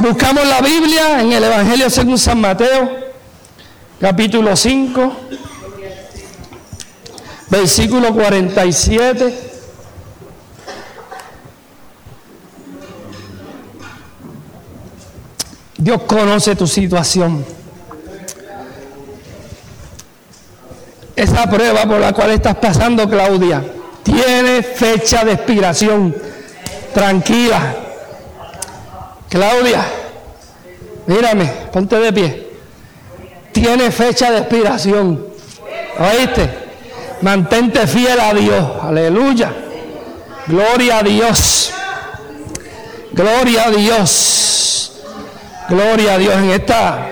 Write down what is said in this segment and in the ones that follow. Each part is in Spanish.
Buscamos la Biblia en el Evangelio según San Mateo, capítulo 5, versículo 47. Dios conoce tu situación. Esa prueba por la cual estás pasando, Claudia, tiene fecha de expiración. Tranquila. Claudia, mírame, ponte de pie. Tiene fecha de expiración. ¿Oíste? Mantente fiel a Dios. Aleluya. Gloria a Dios. Gloria a Dios. Gloria a Dios. En esta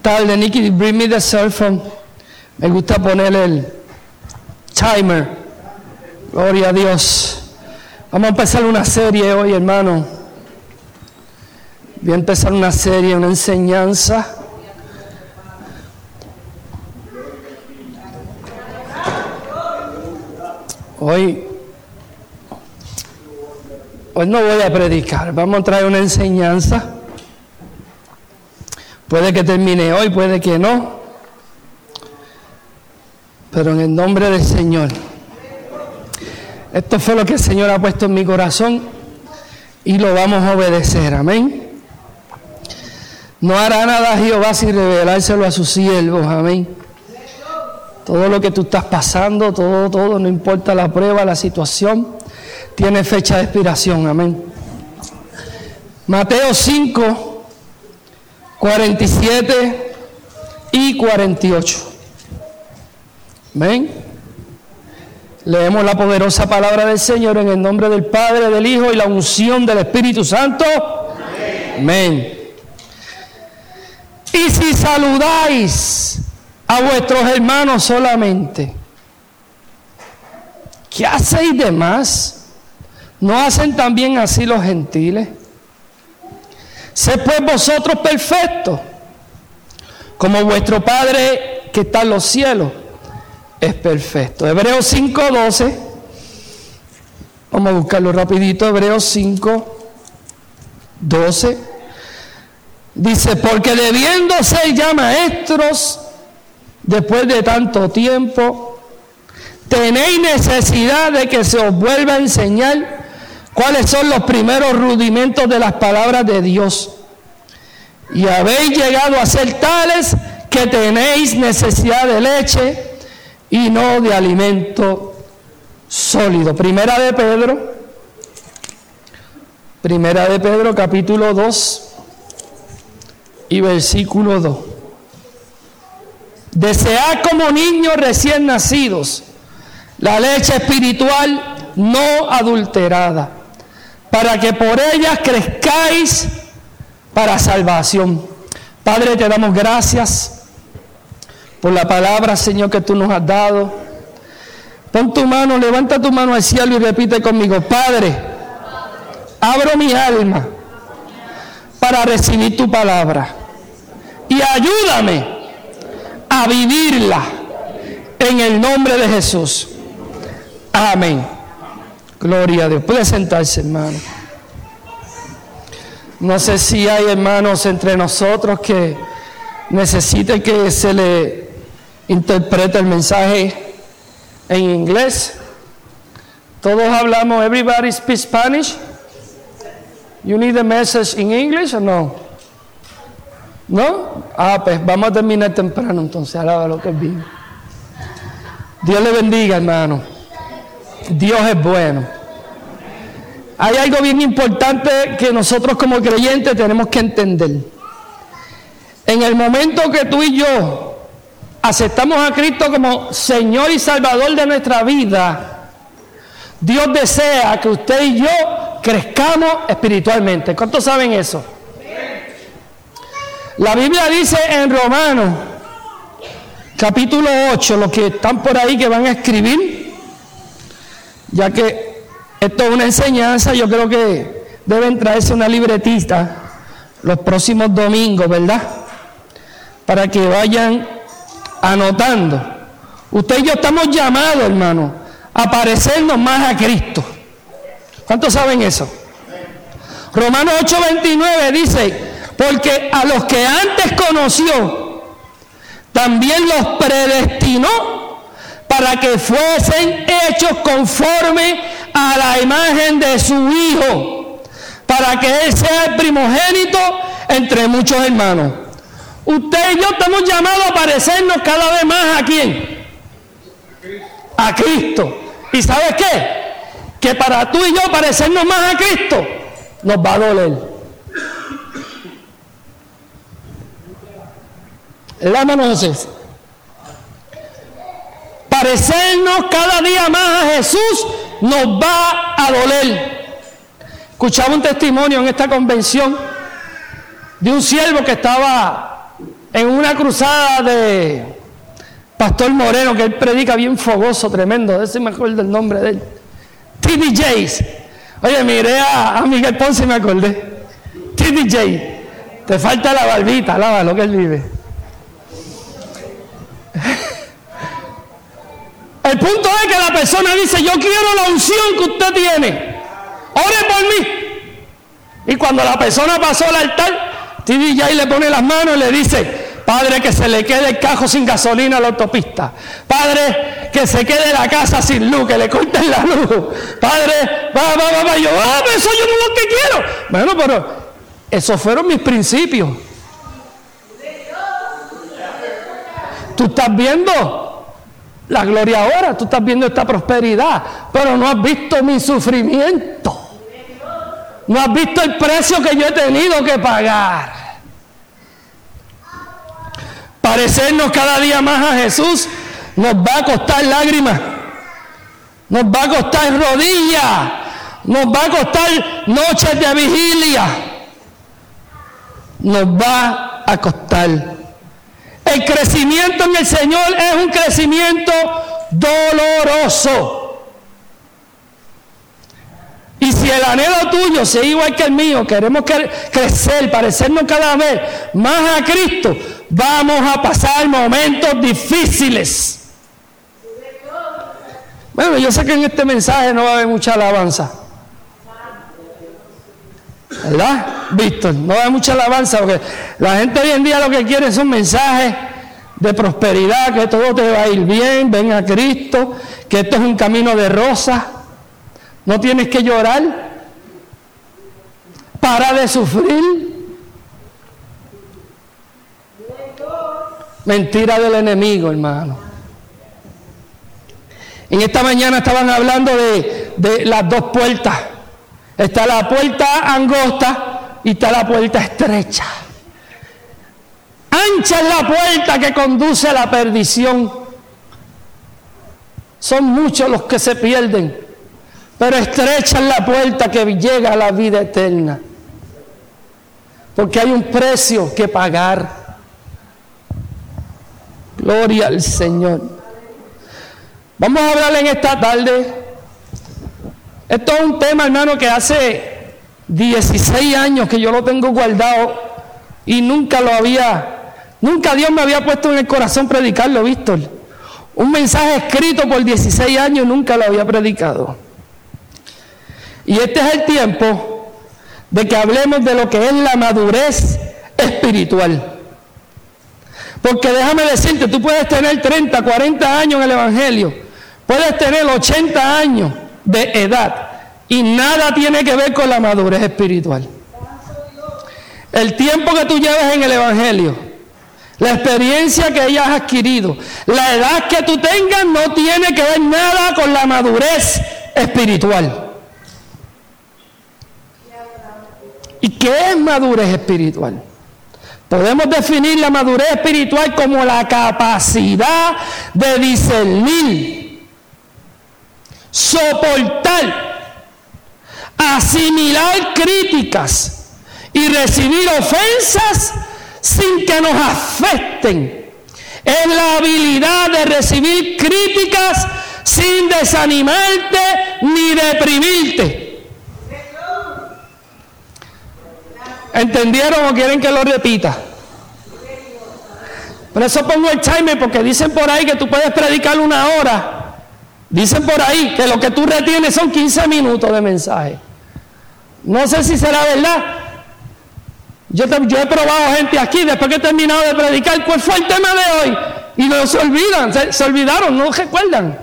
tarde, Nicky, bring me the cell phone. Me gusta poner el timer. Gloria a Dios. Vamos a empezar una serie hoy, hermano. Voy a empezar una serie, una enseñanza. Hoy, hoy no voy a predicar, vamos a traer una enseñanza. Puede que termine hoy, puede que no. Pero en el nombre del Señor. Esto fue lo que el Señor ha puesto en mi corazón y lo vamos a obedecer. Amén. No hará nada Jehová sin revelárselo a sus siervos. Amén. Todo lo que tú estás pasando, todo, todo, no importa la prueba, la situación, tiene fecha de expiración. Amén. Mateo 5, 47 y 48. Amén. Leemos la poderosa palabra del Señor en el nombre del Padre, del Hijo y la unción del Espíritu Santo. Amén. Y si saludáis a vuestros hermanos solamente, ¿qué hacéis de más? ¿No hacen también así los gentiles? Sé pues vosotros perfectos, como vuestro Padre que está en los cielos es perfecto. Hebreos 5:12, vamos a buscarlo rapidito, Hebreos 5:12. Dice, porque debiendo ser ya maestros, después de tanto tiempo, tenéis necesidad de que se os vuelva a enseñar cuáles son los primeros rudimentos de las palabras de Dios. Y habéis llegado a ser tales que tenéis necesidad de leche y no de alimento sólido. Primera de Pedro, Primera de Pedro capítulo 2 y versículo 2. Desead como niños recién nacidos la leche espiritual no adulterada, para que por ella crezcáis para salvación. Padre, te damos gracias por la palabra, Señor, que tú nos has dado. Pon tu mano, levanta tu mano al cielo y repite conmigo, Padre, abro mi alma para recibir tu palabra y ayúdame a vivirla en el nombre de Jesús. Amén. Gloria a Dios. Puede sentarse, hermano. No sé si hay hermanos entre nosotros que necesiten que se le interpreta el mensaje en inglés. Todos hablamos, everybody speaks Spanish. You need the message in English or no? ¿No? Ah, pues vamos a terminar temprano entonces, alaba lo que bien. Dios le bendiga, hermano. Dios es bueno. Hay algo bien importante que nosotros como creyentes tenemos que entender. En el momento que tú y yo aceptamos a Cristo como Señor y Salvador de nuestra vida, Dios desea que usted y yo crezcamos espiritualmente. ¿Cuántos saben eso? La Biblia dice en Romanos, capítulo 8, los que están por ahí que van a escribir, ya que esto es una enseñanza, yo creo que deben traerse una libretita los próximos domingos, ¿verdad? Para que vayan anotando. Usted y yo estamos llamados, hermano, a parecernos más a Cristo. ¿Cuántos saben eso? Romanos 8:29 dice, porque a los que antes conoció, también los predestinó para que fuesen hechos conforme a la imagen de su Hijo, para que Él sea el primogénito entre muchos hermanos. Usted y yo estamos llamados a parecernos cada vez más a quién? A Cristo. ¿Y sabes qué? Que para tú y yo parecernos más a Cristo nos va a doler. La mano José. Parecernos cada día más a Jesús nos va a doler. Escuchaba un testimonio en esta convención de un siervo que estaba en una cruzada de Pastor Moreno, que él predica bien fogoso, tremendo, ese me acuerdo el nombre de él. TD Jays. Oye, miré a, Miguel Ponce y me acordé. TD Te falta la barbita, lava lo que él vive. El punto es que la persona dice, yo quiero la unción que usted tiene. Ore por mí. Y cuando la persona pasó al altar, TDJ le pone las manos y le dice, Padre, que se le quede el cajo sin gasolina a la autopista. Padre, que se quede la casa sin luz, que le corten la luz. Padre, va, va, va, va. Yo, ah, eso yo no lo que quiero. Bueno, pero esos fueron mis principios. Tú estás viendo la gloria ahora, tú estás viendo esta prosperidad, pero no has visto mi sufrimiento. No has visto el precio que yo he tenido que pagar. Parecernos cada día más a Jesús nos va a costar lágrimas, nos va a costar rodillas, nos va a costar noches de vigilia, nos va a costar el crecimiento en el Señor es un crecimiento doloroso. Y si el anhelo tuyo sea igual que el mío, queremos crecer, parecernos cada vez más a Cristo, vamos a pasar momentos difíciles. Bueno, yo sé que en este mensaje no va a haber mucha alabanza. ¿Verdad? Víctor, no hay mucha alabanza porque la gente hoy en día lo que quiere son mensajes de prosperidad, que todo te va a ir bien, ven a Cristo, que esto es un camino de rosa, no tienes que llorar, para de sufrir. Mentira del enemigo, hermano. En esta mañana estaban hablando de, de las dos puertas. Está la puerta angosta y está la puerta estrecha. Ancha es la puerta que conduce a la perdición. Son muchos los que se pierden, pero estrecha es la puerta que llega a la vida eterna. Porque hay un precio que pagar. Gloria al Señor. Vamos a hablar en esta tarde esto es un tema, hermano, que hace 16 años que yo lo tengo guardado y nunca lo había, nunca Dios me había puesto en el corazón predicarlo, Víctor. Un mensaje escrito por 16 años nunca lo había predicado. Y este es el tiempo de que hablemos de lo que es la madurez espiritual. Porque déjame decirte, tú puedes tener 30, 40 años en el Evangelio, puedes tener 80 años de edad y nada tiene que ver con la madurez espiritual. El tiempo que tú llevas en el Evangelio, la experiencia que hayas adquirido, la edad que tú tengas no tiene que ver nada con la madurez espiritual. ¿Y qué es madurez espiritual? Podemos definir la madurez espiritual como la capacidad de discernir soportar, asimilar críticas y recibir ofensas sin que nos afecten. Es la habilidad de recibir críticas sin desanimarte ni deprimirte. ¿Entendieron o quieren que lo repita? Por eso pongo el timer porque dicen por ahí que tú puedes predicar una hora Dicen por ahí que lo que tú retienes son 15 minutos de mensaje. No sé si será verdad. Yo, yo he probado gente aquí, después que he terminado de predicar, ¿cuál fue el tema de hoy? Y no se olvidan, se olvidaron, no recuerdan.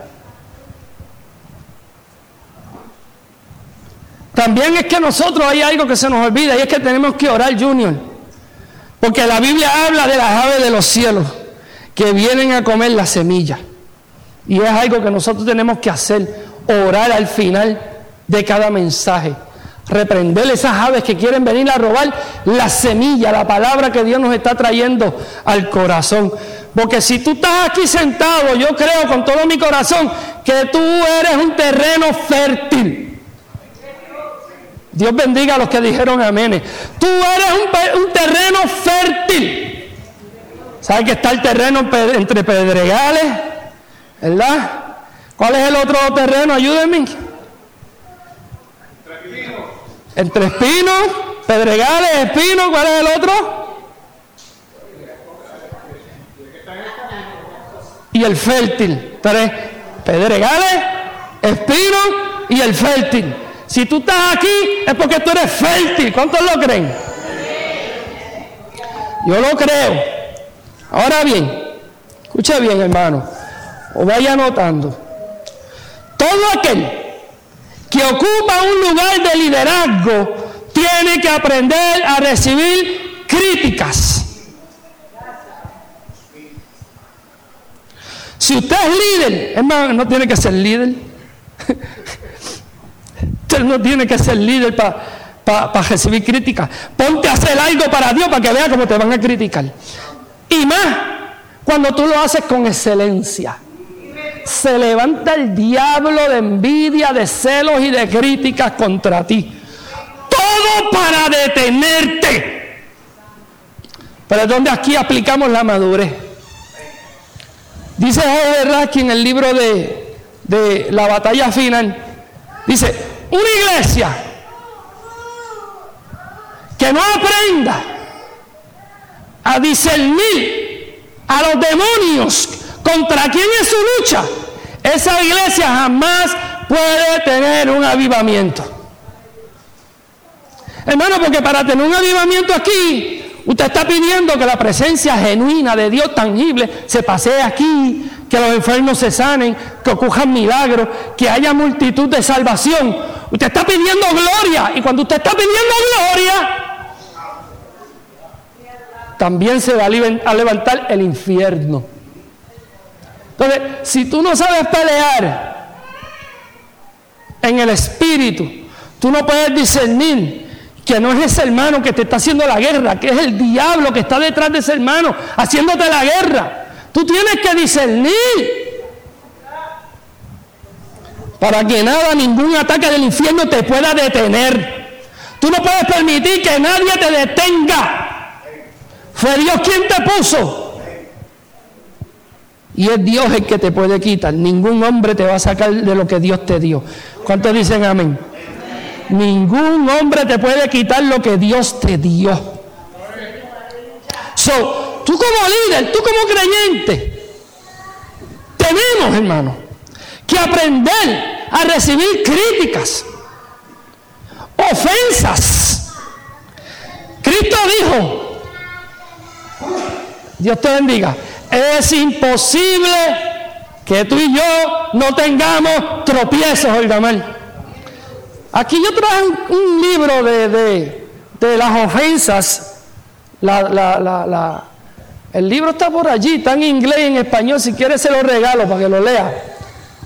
También es que nosotros hay algo que se nos olvida y es que tenemos que orar, Junior. Porque la Biblia habla de las aves de los cielos que vienen a comer la semilla. Y es algo que nosotros tenemos que hacer, orar al final de cada mensaje. Reprender esas aves que quieren venir a robar la semilla, la palabra que Dios nos está trayendo al corazón. Porque si tú estás aquí sentado, yo creo con todo mi corazón que tú eres un terreno fértil. Dios bendiga a los que dijeron amén. Tú eres un, terreno fértil. ¿Sabes que está el terreno entre pedregales? ¿Verdad? ¿Cuál es el otro terreno? Ayúdenme. Entre espinos, pedregales, espinos. ¿Cuál es el otro? Y el fértil. Tres. Pedregales, espinos y el fértil. Si tú estás aquí es porque tú eres fértil. ¿Cuántos lo creen? Yo lo creo. Ahora bien, escucha bien hermano, o vaya anotando. Todo aquel que ocupa un lugar de liderazgo tiene que aprender a recibir críticas. Si usted es líder, hermano, no tiene que ser líder. Usted no tiene que ser líder para recibir críticas. Ponte a hacer algo para Dios para que vea cómo te van a criticar. Y más, cuando tú lo haces con excelencia. Se levanta el diablo de envidia, de celos y de críticas contra ti. Todo para detenerte. Pero es donde aquí aplicamos la madurez. Dice Jorge Raskin en el libro de, de la batalla final. Dice, una iglesia que no aprenda a discernir a los demonios contra quién es su lucha, esa iglesia jamás puede tener un avivamiento. Hermano, porque para tener un avivamiento aquí, usted está pidiendo que la presencia genuina de Dios tangible se pasee aquí, que los enfermos se sanen, que ocurran milagros, que haya multitud de salvación. Usted está pidiendo gloria y cuando usted está pidiendo gloria, también se va a levantar el infierno. Entonces, si tú no sabes pelear en el espíritu, tú no puedes discernir que no es ese hermano que te está haciendo la guerra, que es el diablo que está detrás de ese hermano haciéndote la guerra. Tú tienes que discernir para que nada, ningún ataque del infierno te pueda detener. Tú no puedes permitir que nadie te detenga. Fue Dios quien te puso. Y es Dios el que te puede quitar. Ningún hombre te va a sacar de lo que Dios te dio. ¿Cuántos dicen amén? Ningún hombre te puede quitar lo que Dios te dio. So, tú como líder, tú como creyente, tenemos, hermano, que aprender a recibir críticas, ofensas. Cristo dijo, Dios te bendiga, es imposible que tú y yo no tengamos tropiezos, oiga mal. Aquí yo traje un, libro de, las ofensas. El libro está por allí, está en inglés y en español. Si quieres se lo regalo para que lo lea.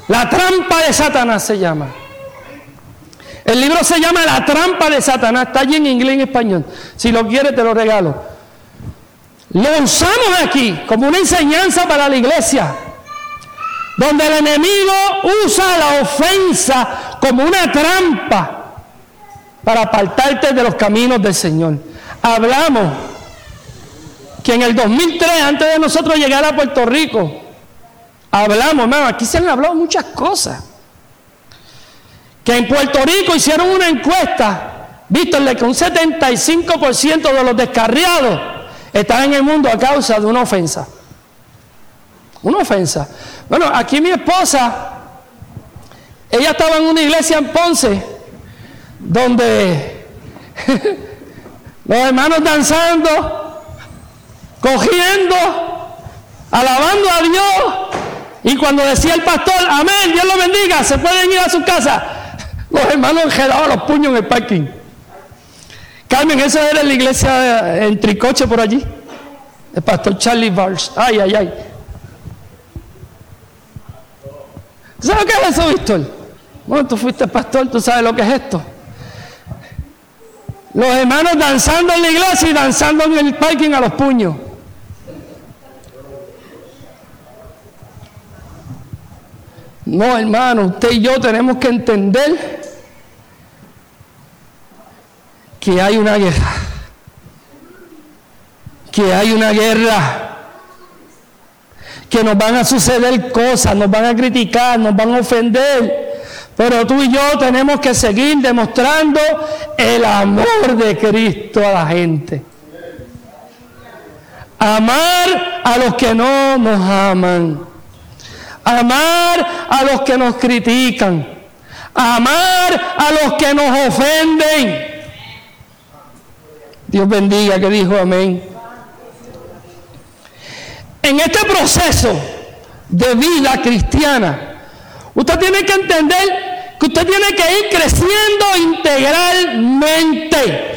La trampa de Satanás se llama. El libro se llama La trampa de Satanás. Está allí en inglés y en español. Si lo quieres, te lo regalo. Lo usamos aquí como una enseñanza para la iglesia. Donde el enemigo usa la ofensa como una trampa para apartarte de los caminos del Señor. Hablamos que en el 2003, antes de nosotros llegar a Puerto Rico, Hablamos, hermano, aquí se han hablado muchas cosas. Que en Puerto Rico hicieron una encuesta, vístole que un 75% de los descarriados están en el mundo a causa de una ofensa. Una ofensa. Bueno, aquí mi esposa, ella estaba en una iglesia en Ponce, donde Los hermanos danzando, cogiendo, alabando a Dios. Y cuando decía el pastor, amén, Dios lo bendiga, se pueden ir a su casa. Los hermanos enredaban los puños en el parking. Carmen, eso era la iglesia en Tricoche por allí. El pastor Charlie Bars. Ay, ay, ay. ¿Sabes lo que es eso, Víctor? Bueno, tú fuiste pastor, tú sabes lo que es esto. Los hermanos danzando en la iglesia y danzando en el parking a los puños. No, hermano, usted y yo tenemos que entender que hay una guerra. Que hay una guerra. Que nos van a suceder cosas, nos van a criticar, nos van a ofender. Pero tú y yo tenemos que seguir demostrando el amor de Cristo a la gente. Amar a los que no nos aman. Amar a los que nos critican. Amar a los que nos ofenden. Dios bendiga que dijo amén. En este proceso de vida cristiana, usted tiene que entender que usted tiene que ir creciendo integralmente.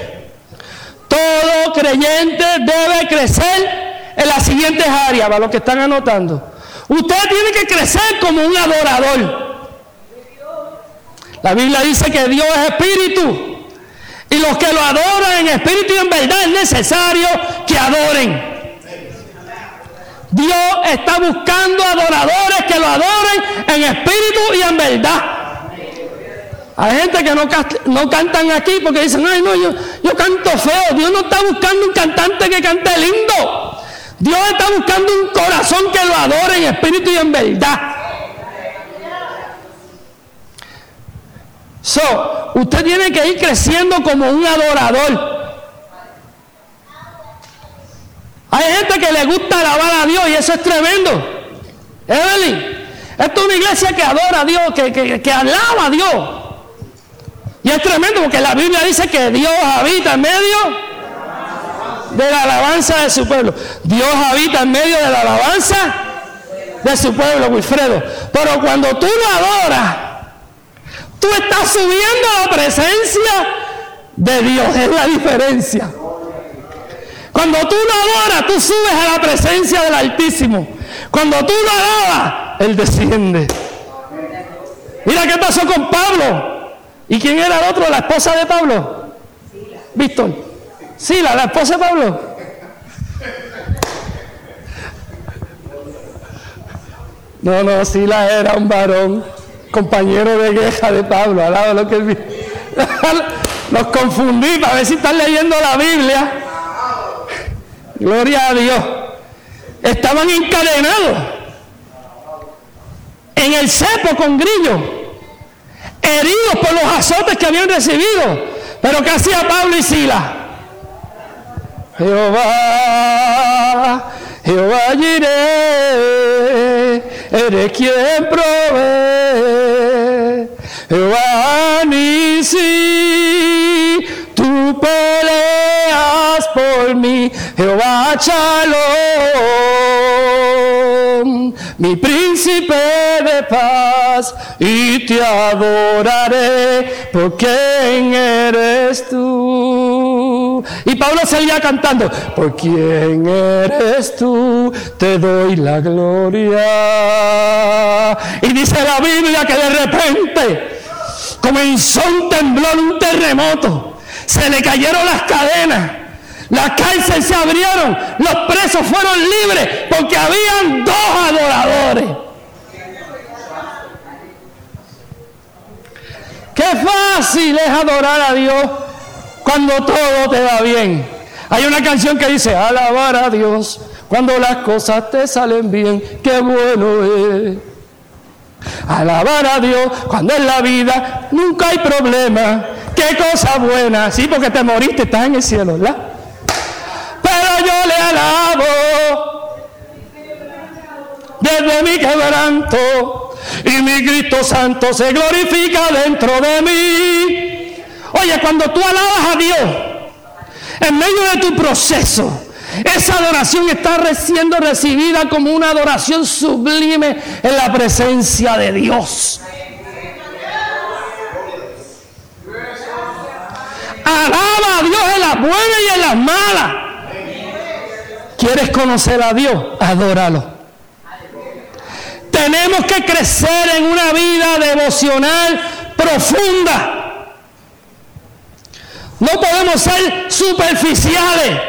Todo creyente debe crecer en las siguientes áreas, para los que están anotando. Usted tiene que crecer como un adorador. La Biblia dice que Dios es espíritu. Y los que lo adoran en espíritu y en verdad es necesario que adoren. Dios está buscando adoradores que lo adoren en espíritu y en verdad. Hay gente que no, no cantan aquí porque dicen, ay no, yo, yo canto feo. Dios no está buscando un cantante que cante lindo. Dios está buscando un corazón que lo adore en espíritu y en verdad. So, usted tiene que ir creciendo como un adorador. Hay gente que le gusta alabar a Dios y eso es tremendo. Evelyn, esta es una iglesia que adora a Dios, que, que, que alaba a Dios. Y es tremendo porque la Biblia dice que Dios habita en medio de la alabanza de su pueblo. Dios habita en medio de la alabanza de su pueblo, Wilfredo. Pero cuando tú lo adoras, tú estás subiendo a la presencia de Dios. Es la diferencia. Cuando tú lo adoras, tú subes a la presencia del Altísimo. Cuando tú lo alabas, Él desciende. Mira qué pasó con Pablo. ¿Y quién era el otro? ¿La esposa de Pablo? Víctor. Sila, la esposa de Pablo. No, no, Sila era un varón, compañero de guerra de Pablo, al lado de lo que él Los confundí para ver si están leyendo la Biblia. Gloria a Dios. Estaban encadenados en el cepo con grillo heridos por los azotes que habían recibido. Pero ¿qué hacía Pablo y Sila? Jehová, Jehová iré, eres quien provee. Jehová si tú peleas por mí. Jehová Shalom, mi príncipe de paz y te adoraré por quién eres tú. Y Pablo seguía cantando, por quién eres tú, te doy la gloria. Y dice la Biblia que de repente comenzó un temblor, un terremoto, se le cayeron las cadenas. Las cárceles se abrieron, los presos fueron libres porque habían dos adoradores. Qué fácil es adorar a Dios cuando todo te va bien. Hay una canción que dice, alabar a Dios cuando las cosas te salen bien, qué bueno es. Alabar a Dios cuando en la vida nunca hay problema, qué cosa buena. Sí, porque te moriste, estás en el cielo, ¿verdad? Pero yo le alabo desde mi quebranto y mi Cristo Santo se glorifica dentro de mí. Oye, cuando tú alabas a Dios, en medio de tu proceso, esa adoración está siendo recibida como una adoración sublime en la presencia de Dios. Alaba a Dios en las buenas y en las malas. ¿Quieres conocer a Dios? Adóralo. Tenemos que crecer en una vida devocional profunda. No podemos ser superficiales.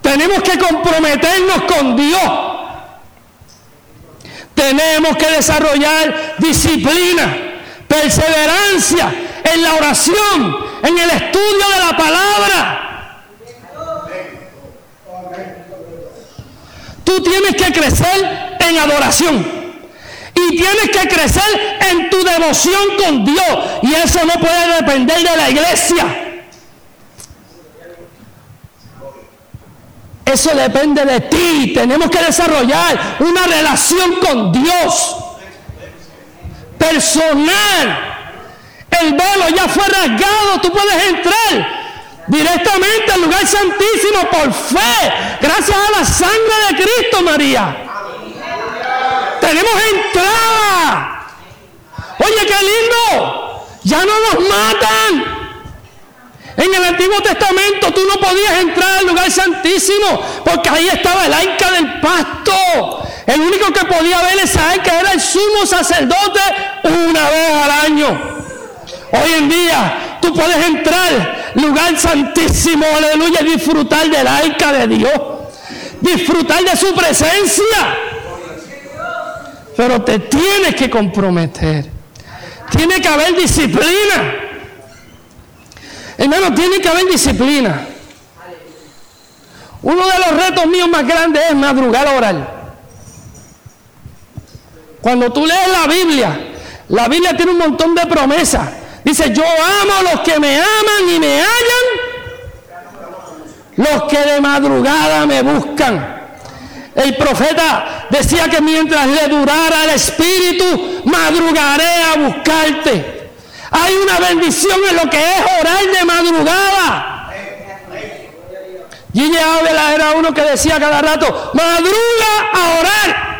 Tenemos que comprometernos con Dios. Tenemos que desarrollar disciplina, perseverancia en la oración, en el estudio de la palabra. Tú tienes que crecer en adoración. Tienes que crecer en tu devoción con Dios. Y eso no puede depender de la iglesia. Eso depende de ti. Tenemos que desarrollar una relación con Dios. Personal. El velo ya fue rasgado. Tú puedes entrar directamente al lugar santísimo por fe, gracias a la sangre de Cristo, María. Tenemos entrada. Oye, qué lindo. Ya no nos matan. En el Antiguo Testamento tú no podías entrar al lugar santísimo porque ahí estaba el arca del pasto. El único que podía ver esa arca era el sumo sacerdote una vez al año. Hoy en día tú puedes entrar lugar santísimo, aleluya, y disfrutar del arca de Dios. Disfrutar de su presencia. Pero te tienes que comprometer. Tiene que haber disciplina. Hermano, tiene que haber disciplina. Uno de los retos míos más grandes es madrugar a orar. Cuando tú lees la Biblia, la Biblia tiene un montón de promesas. Dice, yo amo a los que me aman y me hallan, los que de madrugada me buscan. El profeta decía que mientras le durara el espíritu, madrugaré a buscarte. Hay una bendición en lo que es orar de madrugada. Gigi Ávila era uno que decía cada rato, madruga a orar.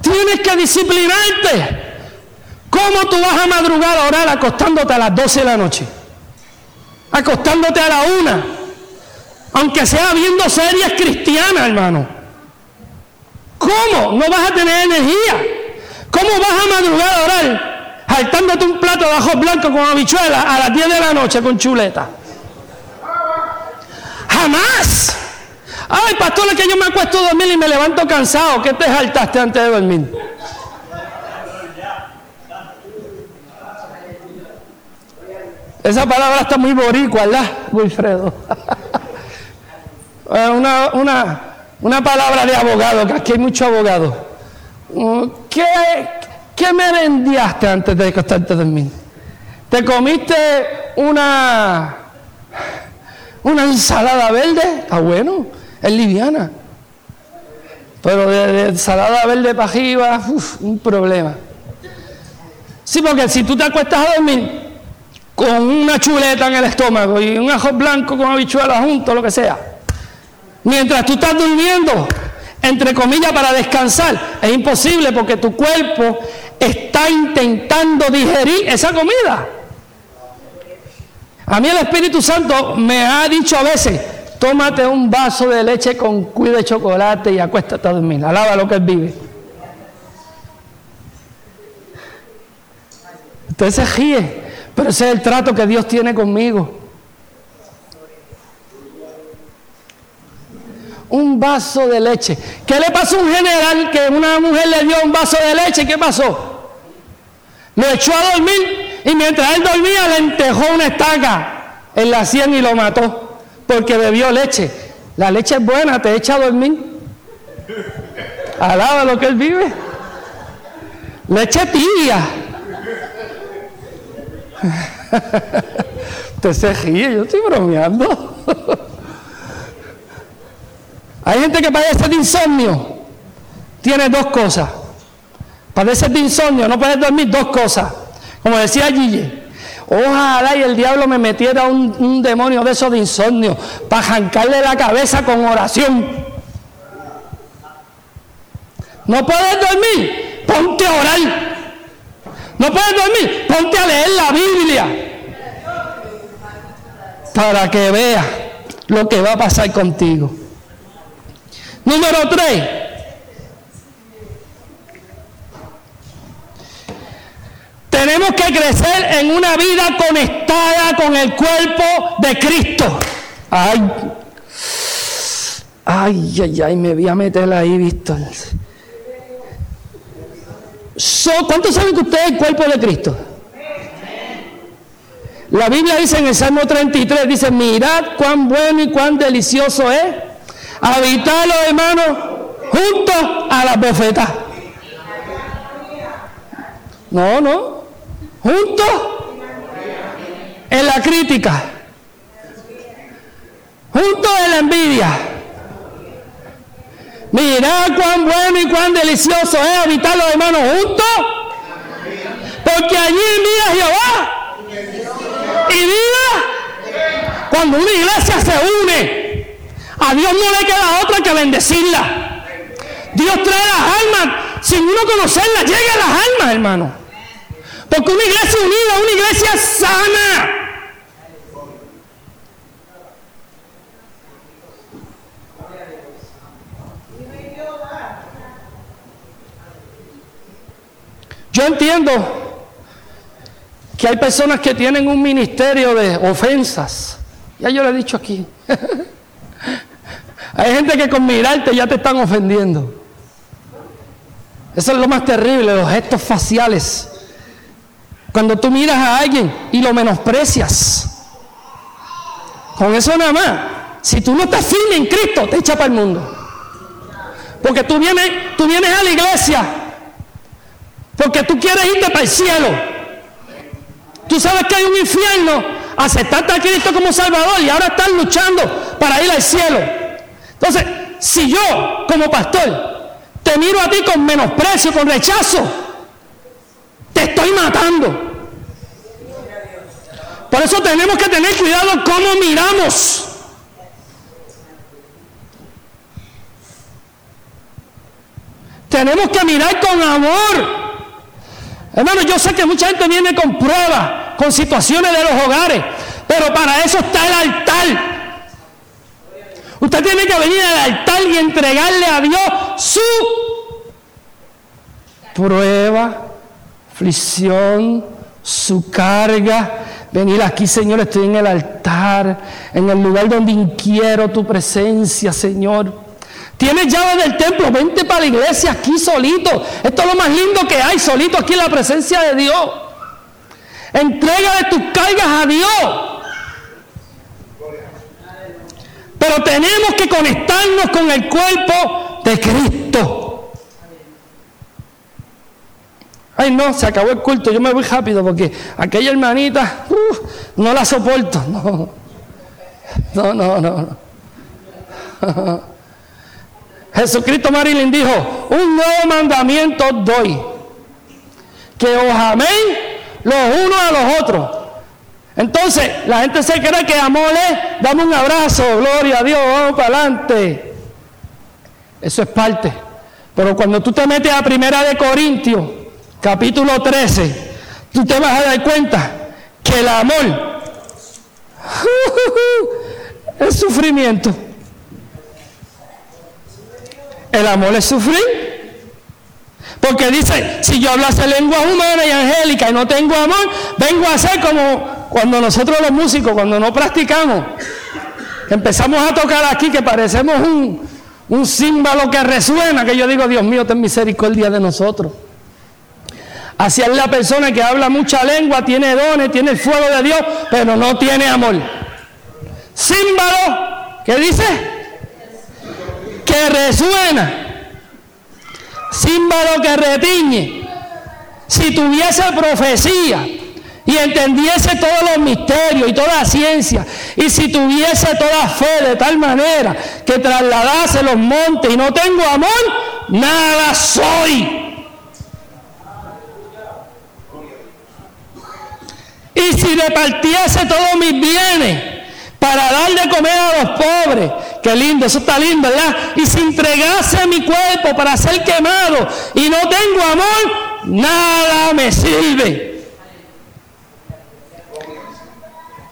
Tienes que disciplinarte. ¿Cómo tú vas a madrugar a orar acostándote a las 12 de la noche? Acostándote a la una. Aunque sea viendo series cristianas, hermano. ¿Cómo? No vas a tener energía. ¿Cómo vas a madrugar a orar? Saltándote un plato de ajo blanco con habichuela a las 10 de la noche con chuleta. Jamás. Ay, pastor, es que yo me acuesto a dormir y me levanto cansado. ¿Qué te saltaste antes de dormir? Esa palabra está muy boricua, ¿verdad, Wilfredo? Eh, una, una, una, palabra de abogado, que aquí hay muchos abogados. Mm, ¿Qué, ¿Qué merendiaste antes de acostarte a dormir? ¿Te comiste una, una ensalada verde? Está bueno es liviana. Pero de, ensalada verde para arriba, un problema. Sí, porque si tú te acuestas a dormir con una chuleta en el estómago y un ajo blanco con habichuela junto, lo que sea, mientras tú estás durmiendo, entre comillas, para descansar, es imposible porque tu cuerpo está intentando digerir esa comida. A mí el Espíritu Santo me ha dicho a veces, Tómate un vaso de leche con cuida de chocolate y acuéstate a dormir. Alaba lo que él vive. Usted se ríe, pero ese es el trato que Dios tiene conmigo. Un vaso de leche. ¿Qué le pasó a un general que una mujer le dio un vaso de leche? ¿Qué pasó? Lo echó a dormir y mientras él dormía le entejó una estaca en la sien y lo mató porque bebió leche. La leche es buena, te echa a dormir. Alaba lo que él vive. Leche tibia. Usted se ríe, yo estoy bromeando. Hay gente que padece de insomnio. tiene dos cosas. Padeces de insomnio, no puedes dormir, dos cosas. Como decía Gille, ojalá y el diablo me metiera un, demonio de esos de insomnio para arrancarle la cabeza con oración. No puedes dormir, ponte a orar. No puedes dormir, ponte a leer la Biblia. Para que veas lo que va a pasar contigo. Número tres. Tenemos que crecer en una vida conectada con el cuerpo de Cristo. Ay, ay, ay, ay, me voy a meter ahí, Víctor. ¿Cuántos saben que usted es el cuerpo de Cristo? La Biblia dice en el Salmo 33, dice, mirad cuán bueno y cuán delicioso es habitar los hermanos juntos a la bofetas. No, no. Juntos en la crítica. Juntos en la envidia. Mira cuán bueno y cuán delicioso es habitar los hermanos juntos. Porque allí mira Jehová. Y vida. Cuando una iglesia se une, a Dios no le queda otra que bendecirla. Dios trae las almas. Sin uno conocerlas, llega a las almas, hermano. Porque una iglesia unida, una iglesia sana. Yo entiendo que hay personas que tienen un ministerio de ofensas. Ya yo lo he dicho aquí. hay gente que con mirarte ya te están ofendiendo. Eso es lo más terrible, los gestos faciales. Cuando tú miras a alguien y lo menosprecias. Con eso nada más. Si tú no estás firme en Cristo, te echa para el mundo. Porque tú vienes, tú vienes a la iglesia porque tú quieres irte para el cielo. Tú sabes que hay un infierno. Aceptaste a Cristo como Salvador y ahora estás luchando para ir al cielo. Entonces, si yo, como pastor, te miro a ti con menosprecio, con rechazo, te estoy matando. Por eso tenemos que tener cuidado cómo miramos. Tenemos que mirar con amor. Hermano, yo sé que mucha gente viene con pruebas, con situaciones de los hogares, pero para eso está el altar. Usted tiene que venir al altar y entregarle a Dios su prueba, aflicción, su carga. Venir aquí, Señor, estoy en el altar, en el lugar donde inquiero tu presencia, Señor. Tienes llave del templo, vente para la iglesia aquí solito. Esto es lo más lindo que hay, solito aquí en la presencia de Dios. Entrega de tus cargas a Dios. Pero tenemos que conectarnos con el cuerpo de Cristo. Ay, no, se acabó el culto. Yo me voy rápido porque aquella hermanita uh, no la soporto. No, no, no, no. Jesucristo Marilyn dijo, un nuevo mandamiento doy, que os améis los unos a los otros. Entonces, la gente se cree que amor es, dame un abrazo, gloria a Dios, vamos para adelante. Eso es parte. Pero cuando tú te metes a Primera de Corintios, capítulo 13, tú te vas a dar cuenta que el amor es sufrimiento. El amor es sufrir. Porque dice, si yo hablase lenguas humanas y angélicas y no tengo amor, vengo a ser como cuando nosotros los músicos, cuando no practicamos, empezamos a tocar aquí que parecemos un, un símbolo que resuena, que yo digo, Dios mío, ten misericordia de nosotros. Así es la persona que habla mucha lengua, tiene dones, tiene el fuego de Dios, pero no tiene amor. Símbolo, ¿qué dice? Que resuena, símbolo que retiñe. Si tuviese profecía y entendiese todos los misterios y toda ciencia, y si tuviese toda fe de tal manera que trasladase los montes y no tengo amor, nada soy. Y si repartiese todos mis bienes para dar de comer a los pobres, qué lindo, eso está lindo, ¿verdad? Y si entregase mi cuerpo para ser quemado y no tengo amor, nada me sirve.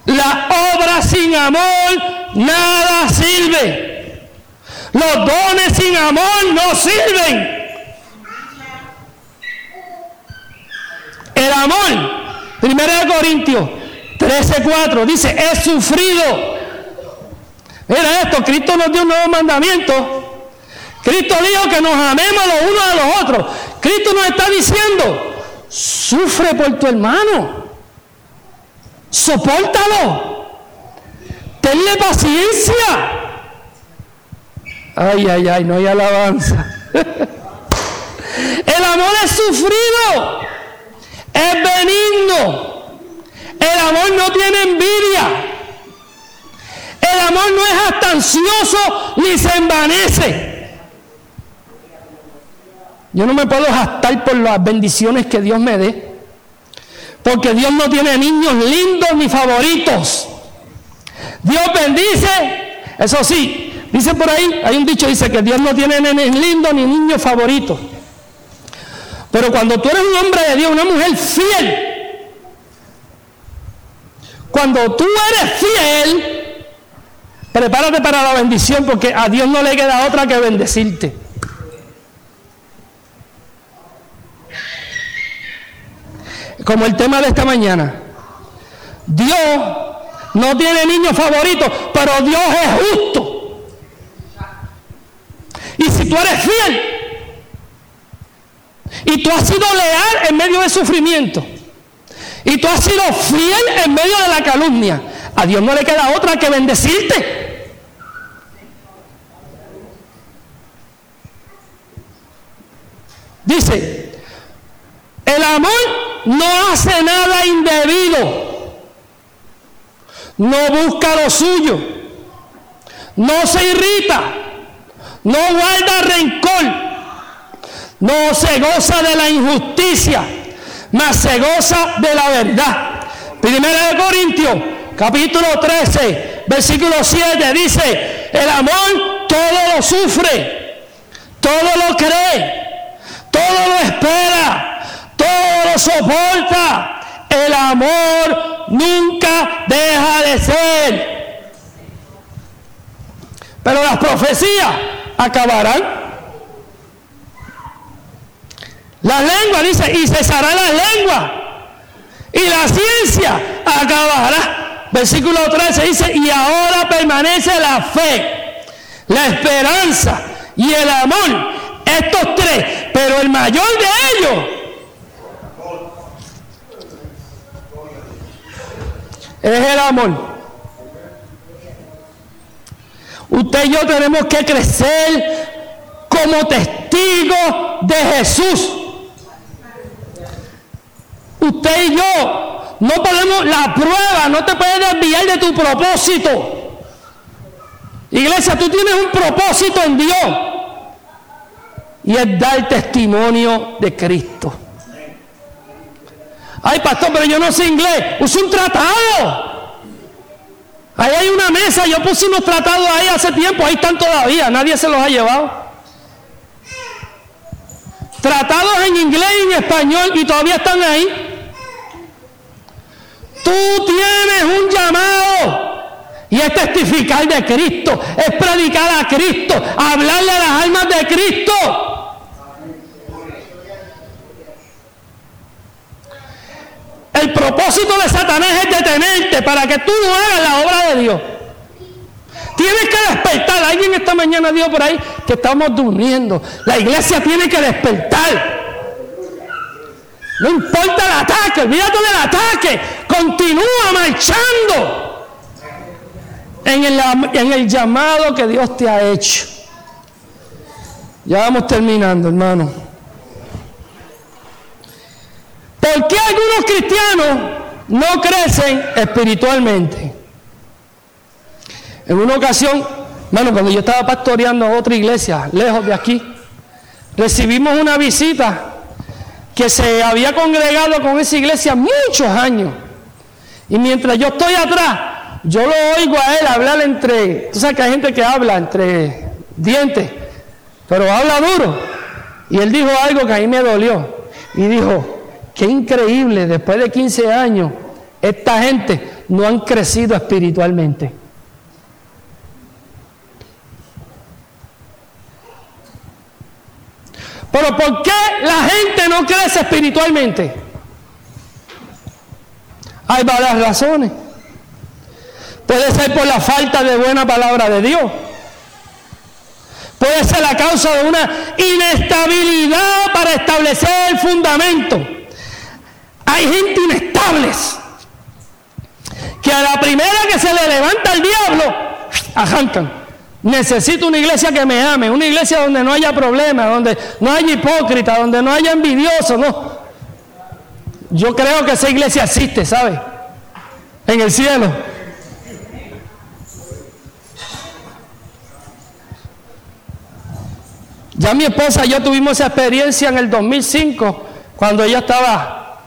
La obra sin amor, nada sirve. Los dones sin amor no sirven. El amor Primera de Corintios 13:4 dice, he sufrido. Mira esto, Cristo nos dio un nuevo mandamiento. Cristo dijo que nos amemos los unos a los otros. Cristo nos está diciendo, sufre por tu hermano. Sopórtalo. Tenle paciencia. Ay, ay, ay, no hay alabanza. El amor es sufrido es benigno. El amor no tiene envidia. El amor no es hasta ansioso ni se envanece. Yo no me puedo gastar por las bendiciones que Dios me dé. Porque Dios no tiene niños lindos ni favoritos. Dios bendice, eso sí, dice por ahí, hay un dicho, dice que Dios no tiene nenes lindos ni niños favoritos. Pero cuando tú eres un hombre de Dios, una mujer fiel, cuando tú eres fiel, prepárate para la bendición porque a Dios no le queda otra que bendecirte. Como el tema de esta mañana. Dios no tiene niños favoritos, pero Dios es justo. Y si tú eres fiel, y tú has sido leal en medio del sufrimiento. Y tú has sido fiel en medio de la calumnia. A Dios no le queda otra que bendecirte. Dice, el amor no hace nada indebido. No busca lo suyo. No se irrita. No guarda rencor no se goza de la injusticia, mas se goza de la verdad. Primera de Corintios, capítulo 13, versículo 7, dice, el amor todo lo sufre, todo lo cree, todo lo espera, todo lo soporta. El amor nunca deja de ser. Pero las profecías acabarán la lengua dice, y cesará la lengua. Y la ciencia acabará. Versículo 13 dice, y ahora permanece la fe, la esperanza y el amor. Estos tres, pero el mayor de ellos es el amor. Usted y yo tenemos que crecer como testigos de Jesús. Usted y yo no podemos, la prueba no te puede desviar de tu propósito. Iglesia, tú tienes un propósito en Dios y es dar testimonio de Cristo. Ay, pastor, pero yo no sé inglés. Use un tratado. Ahí hay una mesa, yo puse unos tratados ahí hace tiempo, ahí están todavía, nadie se los ha llevado tratados en inglés y en español y todavía están ahí. Tú tienes un llamado y es testificar de Cristo, es predicar a Cristo, hablarle a las almas de Cristo. El propósito de Satanás es detenerte para que tú no hagas la obra de Dios. Tienes que despertar. Alguien esta mañana dijo por ahí que estamos durmiendo. La iglesia tiene que despertar. No importa el ataque, olvídate del ataque. Continúa marchando en el, en el llamado que Dios te ha hecho. Ya vamos terminando, hermano. ¿Por qué algunos cristianos no crecen espiritualmente? En una ocasión, bueno, cuando yo estaba pastoreando a otra iglesia, lejos de aquí, recibimos una visita que se había congregado con esa iglesia muchos años. Y mientras yo estoy atrás, yo lo oigo a él hablar entre, tú sabes que hay gente que habla entre dientes, pero habla duro. Y él dijo algo que a mí me dolió. Y dijo, qué increíble, después de 15 años, esta gente no han crecido espiritualmente. Pero ¿por qué la gente no crece espiritualmente? Hay varias razones. Puede ser por la falta de buena palabra de Dios. Puede ser la causa de una inestabilidad para establecer el fundamento. Hay gente inestable que a la primera que se le levanta el diablo, arrancan. Necesito una iglesia que me ame, una iglesia donde no haya problemas, donde no haya hipócrita, donde no haya envidiosos, no. Yo creo que esa iglesia existe, ¿sabe? En el cielo. Ya mi esposa y yo tuvimos esa experiencia en el 2005, cuando ella estaba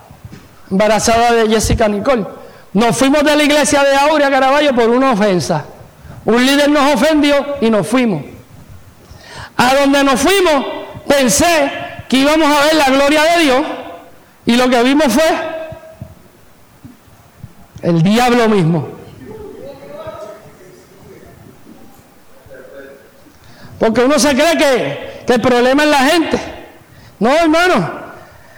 embarazada de Jessica Nicole. Nos fuimos de la iglesia de Aurea Caraballo por una ofensa. Un líder nos ofendió y nos fuimos. A donde nos fuimos, pensé que íbamos a ver la gloria de Dios y lo que vimos fue el diablo mismo. Porque uno se cree que, que el problema es la gente. No, hermano.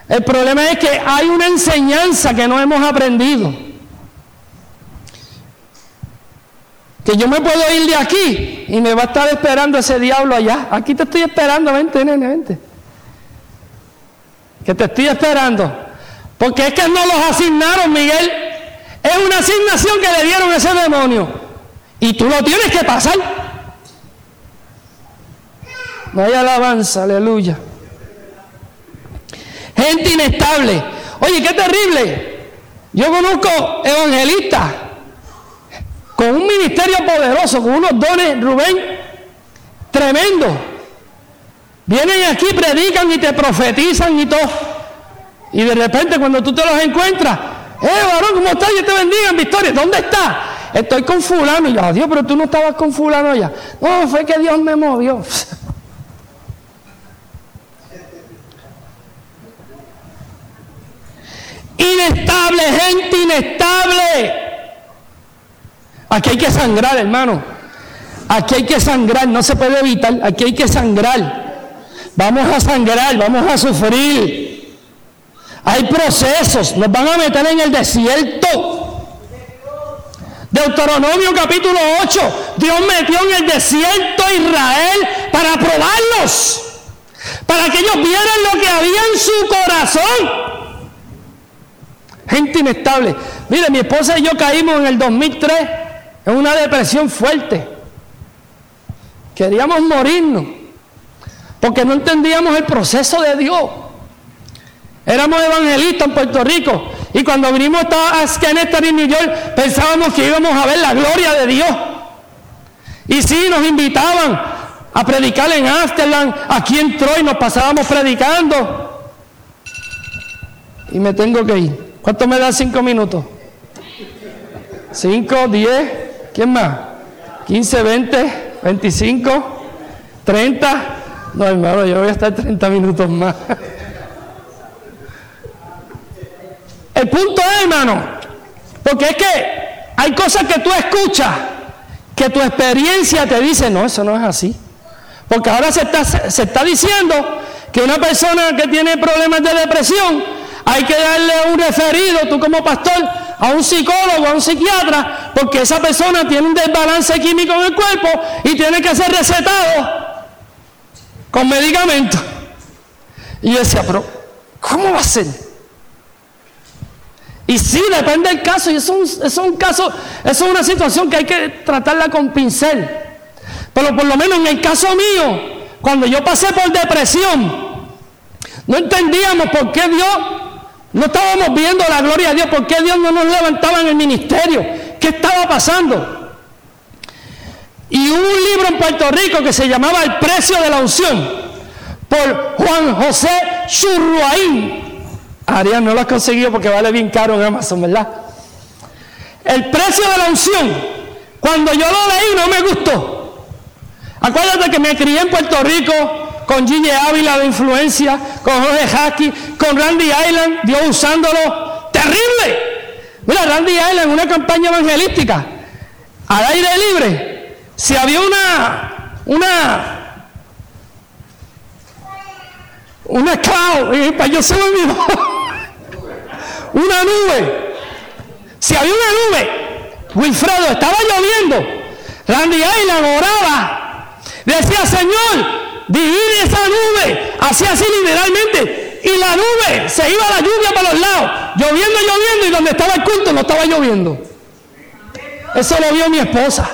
El problema es que hay una enseñanza que no hemos aprendido. Que yo me puedo ir de aquí y me va a estar esperando ese diablo allá. Aquí te estoy esperando, vente, nene, vente. Que te estoy esperando. Porque es que no los asignaron, Miguel. Es una asignación que le dieron a ese demonio. Y tú lo tienes que pasar. No hay alabanza, aleluya. Gente inestable. Oye, qué terrible. Yo conozco evangelistas con un ministerio poderoso, con unos dones, Rubén, tremendo. Vienen aquí, predican y te profetizan y todo. Y de repente cuando tú te los encuentras, eh, varón, ¿cómo estás? Yo te bendiga en victoria. ¿Dónde estás? Estoy con fulano. Y yo, Dios, pero tú no estabas con fulano allá. No, fue que Dios me movió. inestable, gente inestable. Aquí hay que sangrar, hermano. Aquí hay que sangrar, no se puede evitar. Aquí hay que sangrar. Vamos a sangrar, vamos a sufrir. Hay procesos, nos van a meter en el desierto. Deuteronomio capítulo 8, Dios metió en el desierto a Israel para probarlos, para que ellos vieran lo que había en su corazón. Gente inestable. Mire, mi esposa y yo caímos en el 2003 en una depresión fuerte. Queríamos morirnos, porque no entendíamos el proceso de Dios. Éramos evangelistas en Puerto Rico y cuando vinimos a Skenetter y New York pensábamos que íbamos a ver la gloria de Dios. Y sí, nos invitaban a predicar en Amsterdam, aquí en Troy nos pasábamos predicando. Y me tengo que ir. ¿Cuánto me da cinco minutos? ¿Cinco? ¿Diez? ¿Quién más? 15, 20, 25, 30. No, hermano, yo voy a estar 30 minutos más. El punto es, hermano, porque es que hay cosas que tú escuchas que tu experiencia te dice, no, eso no es así. Porque ahora se está, se está diciendo que una persona que tiene problemas de depresión, hay que darle un referido, tú como pastor, a un psicólogo, a un psiquiatra, porque esa persona tiene un desbalance químico en el cuerpo y tiene que ser recetado con medicamentos. Y yo decía, pero ¿cómo va a ser? Y sí, depende del caso, y eso es un, caso, es una situación que hay que tratarla con pincel. Pero por lo menos en el caso mío, cuando yo pasé por depresión, no entendíamos por qué Dios no estábamos viendo la gloria de Dios. ¿Por qué Dios no nos levantaba en el ministerio? ¿Qué estaba pasando? Y hubo un libro en Puerto Rico que se llamaba El precio de la unción. por Juan José Churruaín. Arián no lo has conseguido porque vale bien caro en Amazon, ¿verdad? El precio de la unción, cuando yo lo leí no me gustó. Acuérdate que me crié en Puerto Rico con Gigi Ávila de influencia, con Jorge Haki, con Randy Island, Dios usándolo. ¡Terrible! Mira, Randy Island, una campaña evangelística, al aire libre, si había una, una, una cloud, yo se me una nube. Si había una nube, Wilfredo, estaba lloviendo. Randy Island oraba. Decía, Señor, divide esa nube. Hacía así literalmente. Y la nube se iba la lluvia para los lados. Lloviendo, lloviendo. Y donde estaba el culto no estaba lloviendo. Eso lo vio mi esposa.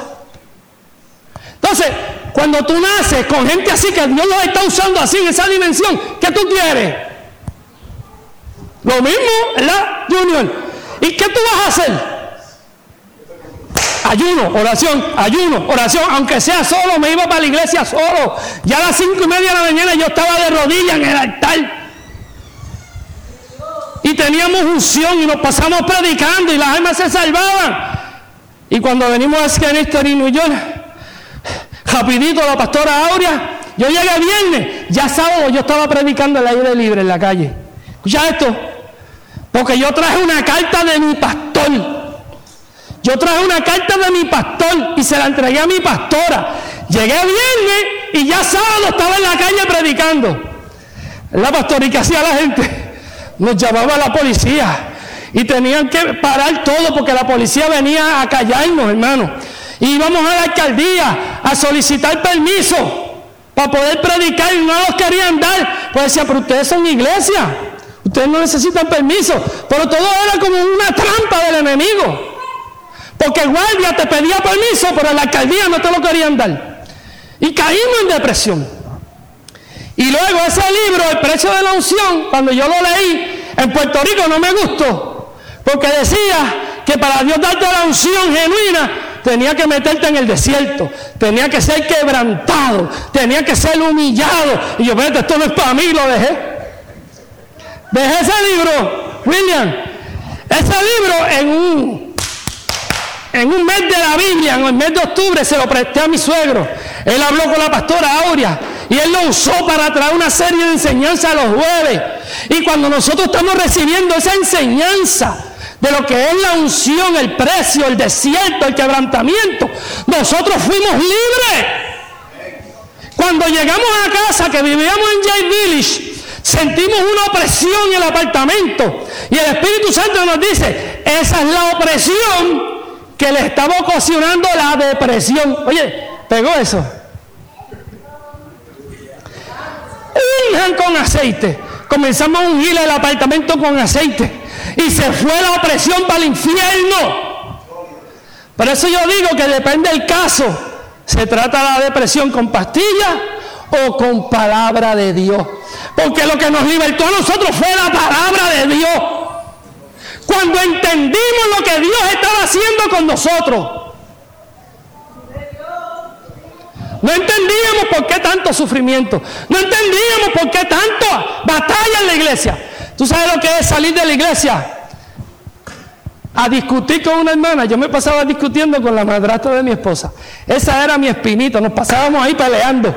Entonces, cuando tú naces con gente así que Dios los está usando así en esa dimensión, ¿qué tú quieres? Lo mismo, ¿verdad, Junior? ¿Y qué tú vas a hacer? Ayuno, oración, ayuno, oración, aunque sea solo, me iba para la iglesia solo. Ya a las cinco y media de la mañana yo estaba de rodillas en el altar. Y teníamos unción y nos pasamos predicando y las almas se salvaban. Y cuando venimos a Afganistán y New rapidito la pastora Aurea, yo llegué viernes, ya sábado yo estaba predicando el aire libre en la calle. Escucha esto, porque yo traje una carta de mi pastor. Yo traje una carta de mi pastor y se la entregué a mi pastora. Llegué viernes y ya sábado estaba en la calle predicando. La pastora, ¿y qué hacía la gente? Nos llamaba a la policía y tenían que parar todo porque la policía venía a callarnos, hermano. Y íbamos a la alcaldía a solicitar permiso para poder predicar y no los querían dar. Pues decía, pero ustedes son iglesia, ustedes no necesitan permiso. Pero todo era como una trampa del enemigo. Porque el guardia te pedía permiso, pero la alcaldía no te lo querían dar. Y caímos en depresión. Y luego ese libro, El precio de la unción, cuando yo lo leí, en Puerto Rico no me gustó. Porque decía que para Dios darte la unción genuina, tenía que meterte en el desierto, tenía que ser quebrantado, tenía que ser humillado. Y yo, vete, esto no es para mí, lo dejé. Dejé ese libro, William, ese libro en un, en un mes de la Biblia, en el mes de octubre, se lo presté a mi suegro. Él habló con la pastora Aurea y él lo usó para traer una serie de enseñanzas a los jueves. Y cuando nosotros estamos recibiendo esa enseñanza, de lo que es la unción, el precio, el desierto, el quebrantamiento. Nosotros fuimos libres. Cuando llegamos a casa, que vivíamos en Jay Village, sentimos una opresión en el apartamento. Y el Espíritu Santo nos dice, esa es la opresión que le estaba ocasionando la depresión. Oye, pegó eso. Unjan con aceite. Comenzamos a ungir el apartamento con aceite y se fue la opresión para el infierno. Por eso yo digo que depende del caso. Se trata la depresión con pastillas o con palabra de Dios. Porque lo que nos libertó a nosotros fue la palabra de Dios. Cuando entendimos lo que Dios estaba haciendo con nosotros. No entendíamos por qué tanto sufrimiento. No entendíamos por qué tanto batalla en la iglesia. ¿Tú sabes lo que es salir de la iglesia? A discutir con una hermana. Yo me pasaba discutiendo con la madrastra de mi esposa. Esa era mi espinita. Nos pasábamos ahí peleando.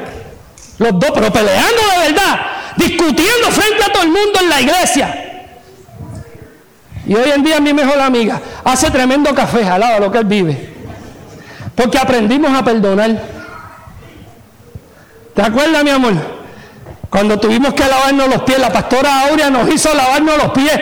Los dos, pero peleando de verdad. Discutiendo frente a todo el mundo en la iglesia. Y hoy en día mi mejor amiga hace tremendo café al lado de lo que él vive. Porque aprendimos a perdonar. ¿Te acuerdas, mi amor? Cuando tuvimos que lavarnos los pies, la pastora Aurea nos hizo lavarnos los pies.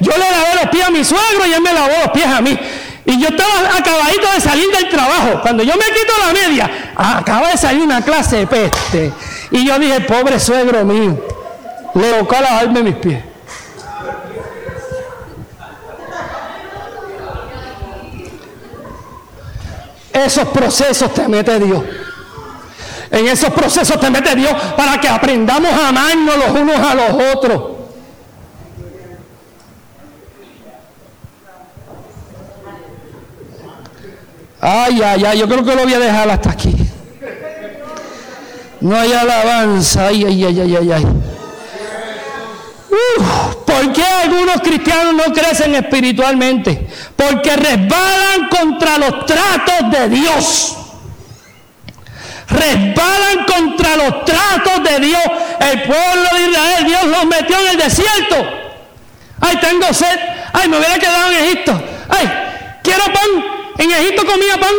Yo le lavé los pies a mi suegro y él me lavó los pies a mí. Y yo estaba acabadito de salir del trabajo. Cuando yo me quito la media, acaba de salir una clase de peste. Y yo dije, pobre suegro mío, le tocó lavarme mis pies. Esos procesos te mete Dios. En esos procesos te mete Dios para que aprendamos a amarnos los unos a los otros. Ay, ay, ay, yo creo que lo voy a dejar hasta aquí. No hay alabanza. Ay, ay, ay, ay, ay, ay. ¿Por qué algunos cristianos no crecen espiritualmente? Porque resbalan contra los tratos de Dios. Resbalan contra los tratos de Dios. El pueblo de Israel, Dios los metió en el desierto. Ay, tengo sed. Ay, me hubiera quedado en Egipto. Ay, quiero pan. En Egipto comía pan.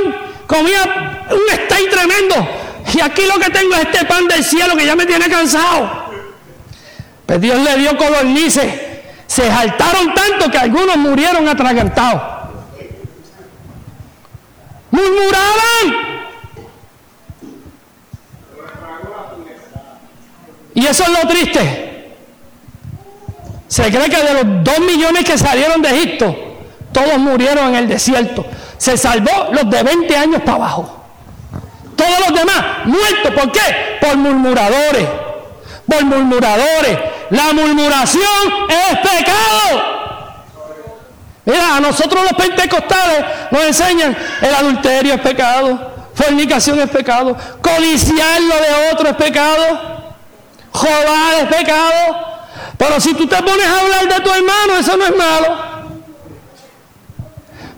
Comía un steak tremendo. Y aquí lo que tengo es este pan del cielo que ya me tiene cansado. Pues Dios le dio codornices. Se saltaron tanto que algunos murieron atragantados. Murmuraban. Y eso es lo triste. Se cree que de los dos millones que salieron de Egipto, todos murieron en el desierto. Se salvó los de 20 años para abajo. Todos los demás muertos. ¿Por qué? Por murmuradores. Por murmuradores. La murmuración es pecado. Mira, a nosotros los pentecostales nos enseñan el adulterio es pecado, fornicación es pecado, codiciar lo de otro es pecado, joder es pecado. Pero si tú te pones a hablar de tu hermano, eso no es malo.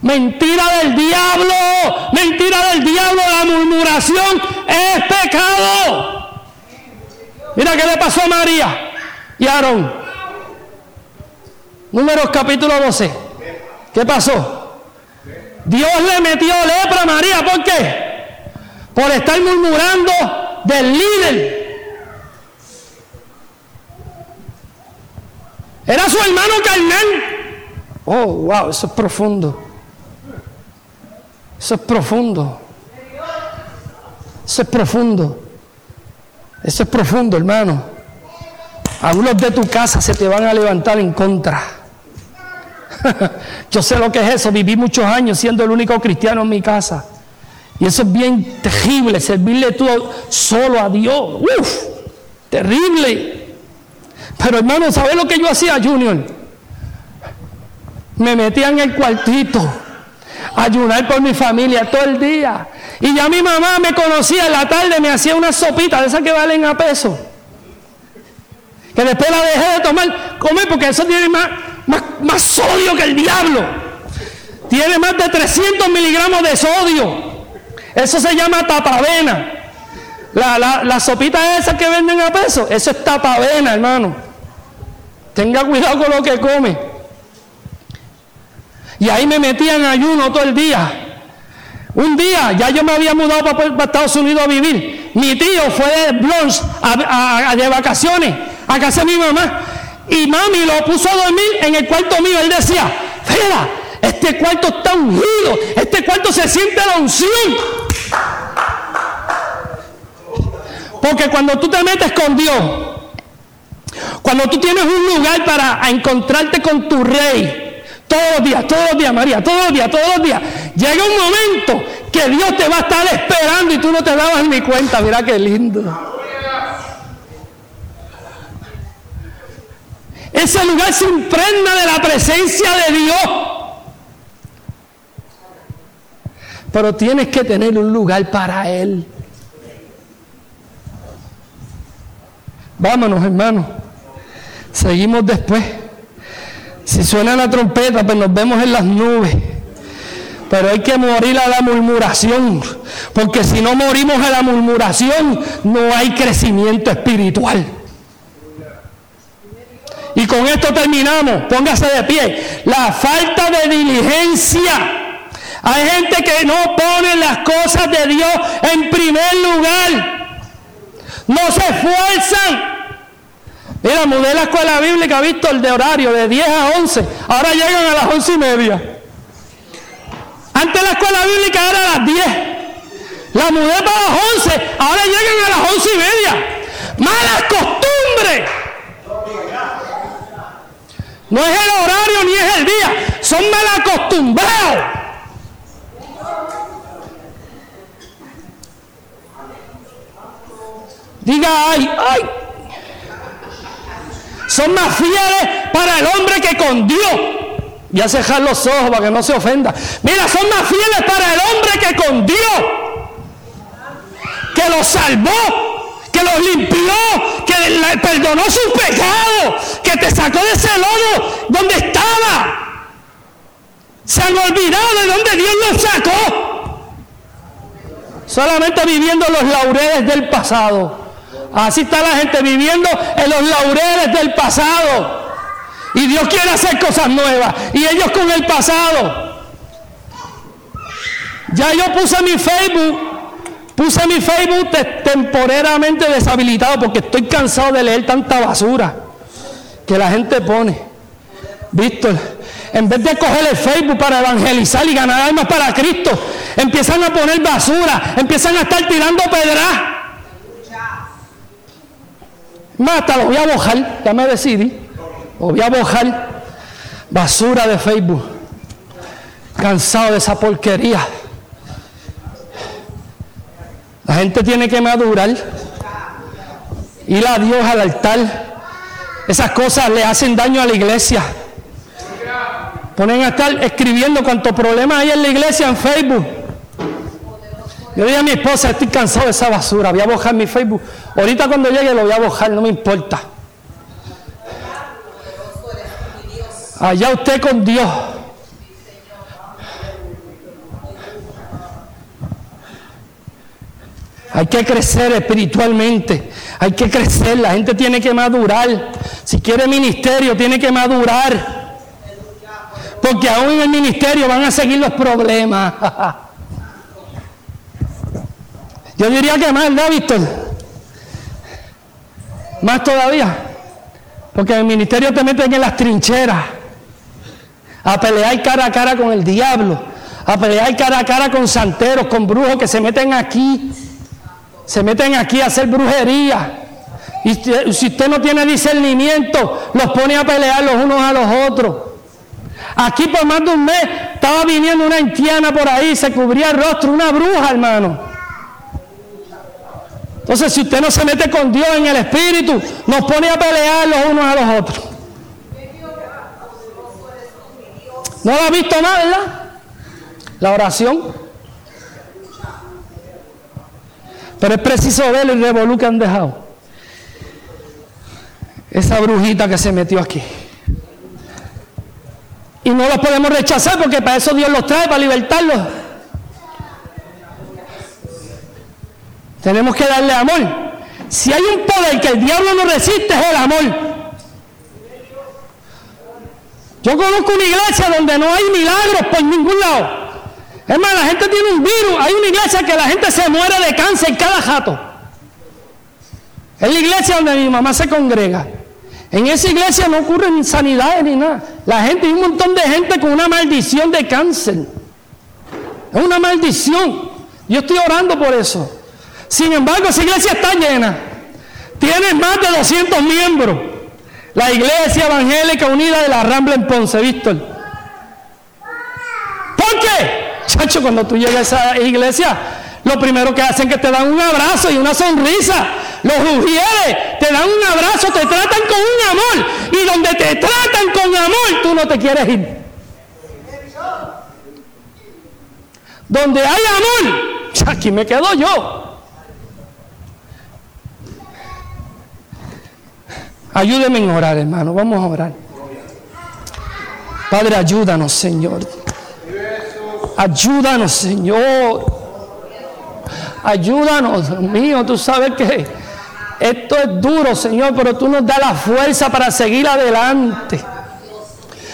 Mentira del diablo, mentira del diablo, la murmuración es pecado. Mira qué le pasó a María Números capítulo 12. ¿Qué pasó? Dios le metió lepra a María. ¿Por qué? Por estar murmurando del líder. Era su hermano carnal. Oh, wow, eso es profundo. Eso es profundo. Eso es profundo. Eso es profundo, hermano. Algunos de tu casa se te van a levantar en contra. Yo sé lo que es eso. Viví muchos años siendo el único cristiano en mi casa. Y eso es bien terrible, servirle tú solo a Dios. Uf, terrible. Pero hermano, ¿sabes lo que yo hacía, Junior? Me metía en el cuartito ayunar por mi familia todo el día. Y ya mi mamá me conocía en la tarde, me hacía una sopita de esas que valen a peso. Que después la dejé de tomar, comer porque eso tiene más, más, sodio que el diablo. Tiene más de 300 miligramos de sodio. Eso se llama tapavena. La, la, la sopita esa que venden a peso, eso es tapavena, hermano. Tenga cuidado con lo que come. Y ahí me metía en ayuno todo el día. Un día, ya yo me había mudado para, Estados Unidos a vivir. Mi tío fue de Bronx de vacaciones a casa mi mamá. Y mami lo puso a dormir en el cuarto mío. Él decía, Fera, este cuarto está ungido. Este cuarto se siente la unción. Porque cuando tú te metes con Dios, cuando tú tienes un lugar para encontrarte con tu rey, todos los días, todos los días, María, todos los días, todos los días, llega un momento que Dios te va a estar esperando y tú no te dabas ni cuenta. Mira qué lindo. Ese lugar se impregna de la presencia de Dios. Pero tienes que tener un lugar para Él. Vámonos, hermanos. Seguimos después. Si suena la trompeta, pues nos vemos en las nubes. Pero hay que morir a la murmuración. Porque si no morimos a la murmuración, no hay crecimiento espiritual. Y con esto terminamos. Póngase de pie. La falta de diligencia. Hay gente que no pone las cosas de Dios en primer lugar. No se esfuerzan. Mira, mudé la escuela bíblica, el de horario de 10 a 11. Ahora llegan a las 11 y media. Antes la escuela bíblica era a las 10. La mudé para las 11. Ahora llegan a las 11 y media. Malas costumbres. No es el horario ni es el día. Son mal acostumbrados. Diga, ay, ay. Son más fieles para el hombre que con Dios. Y a cejar los ojos para que no se ofenda. Mira, son más fieles para el hombre que con Dios. Que lo salvó, los limpió, que perdonó sus pecados, que te sacó de ese lodo donde estaba. Se han olvidado de donde Dios los sacó. Solamente viviendo los laureles del pasado. Así está la gente viviendo en los laureles del pasado. Y Dios quiere hacer cosas nuevas. Y ellos con el pasado. Ya yo puse mi Facebook, puse mi Facebook temporariamente deshabilitado porque estoy cansado de leer tanta basura que la gente pone. Víctor, en vez de coger el Facebook para evangelizar y ganar almas para Cristo, empiezan a poner basura, empiezan a estar tirando pedras. Mata, lo voy a bojar, ya me decidí. Lo voy a bojar. Basura de Facebook. Cansado de esa porquería. La gente tiene que madurar. Ir a Dios al altar. Esas cosas le hacen daño a la iglesia. Ponen a estar escribiendo cuántos problemas hay en la iglesia en Facebook. Yo dije a mi esposa, estoy cansado de esa basura, voy a bojar mi Facebook. Ahorita cuando llegue lo voy a bojar, no me importa. Allá usted con Dios. Hay que crecer espiritualmente, hay que crecer, la gente tiene que madurar. Si quiere ministerio, tiene que madurar. Porque aún en el ministerio van a seguir los problemas. Yo diría que más, ¿no, Víctor? Más todavía. Porque en el ministerio te meten en las trincheras a pelear cara a cara con el diablo, a pelear cara a cara con santeros, con brujos que se meten aquí, se meten aquí a hacer brujería. Y si usted no tiene discernimiento, los pone a pelear los unos a los otros. Aquí por más de un mes estaba viniendo una haitiana por ahí, se cubría el rostro, una bruja, hermano. Entonces, si usted no se mete con Dios en el Espíritu, nos pone a pelear los unos a los otros. ¿No lo ha visto más, verdad? La oración. Pero es preciso ver el revolú que han dejado. Esa brujita que se metió aquí. Y no los podemos rechazar porque para eso Dios los trae, para libertarlos. Tenemos que darle amor. Si hay un poder que el diablo no resiste es el amor. Yo conozco una iglesia donde no hay milagros por ningún lado. Es más, la gente tiene un virus. Hay una iglesia que la gente se muere de cáncer cada jato. Es la iglesia donde mi mamá se congrega. En esa iglesia no ocurren sanidades ni nada. La gente, hay un montón de gente con una maldición de cáncer. Es una maldición. Yo estoy orando por eso. Sin embargo, esa iglesia está llena. Tiene más de 200 miembros. La iglesia evangélica unida de la Rambla en Ponce, Víctor. ¿Por qué? Chacho, cuando tú llegas a esa iglesia, lo primero que hacen es que te dan un abrazo y una sonrisa. Los ujieres te dan un abrazo, te tratan con un amor. Y donde te tratan con amor, tú no te quieres ir. Donde hay amor, aquí me quedo yo. Ayúdeme en orar, hermano. Vamos a orar. Padre, ayúdanos, Señor. Ayúdanos, Señor. Ayúdanos, Dios mío. Tú sabes que esto es duro, Señor, pero tú nos das la fuerza para seguir adelante.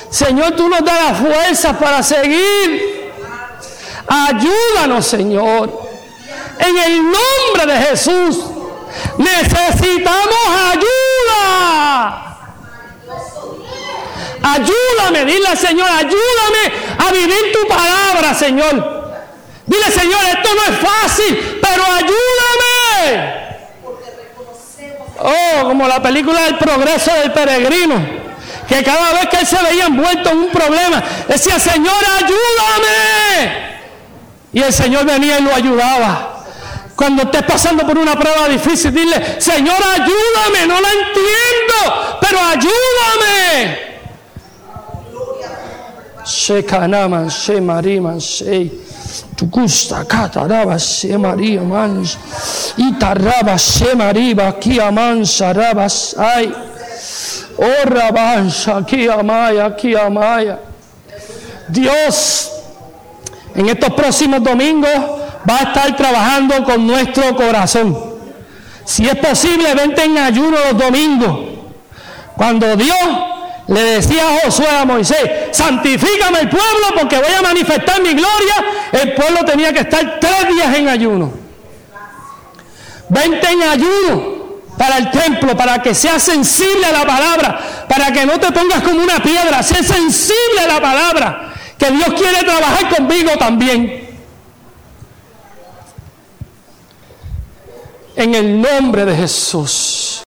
Señor, tú nos das la fuerza para seguir. Ayúdanos, Señor. En el nombre de Jesús. Necesitamos ayuda. Ayúdame, dile Señor, ayúdame a vivir tu palabra, Señor. Dile, Señor, esto no es fácil, pero ayúdame. Oh, como la película del progreso del peregrino, que cada vez que él se veía envuelto en un problema, decía, Señor, ayúdame. Y el Señor venía y lo ayudaba. Cuando estés pasando por una prueba difícil, dile, Señor, ayúdame, no la entiendo, pero ayúdame. Tu gusta, cataraba, se María, mans. Y tarraba, se María, aquí amansa, rabas, ay. Oh, rabanza, aquí amaya, aquí amaya. Dios, en estos próximos domingos va a estar trabajando con nuestro corazón. Si es posible, vente en ayuno los domingos. Cuando Dios le decía Josué a Moisés, santifícame el pueblo porque voy a manifestar mi gloria, el pueblo tenía que estar tres días en ayuno. Vente en ayuno para el templo, para que seas sensible a la palabra, para que no te pongas como una piedra, sé sensible a la palabra, que Dios quiere trabajar conmigo también. En el nombre de Jesús.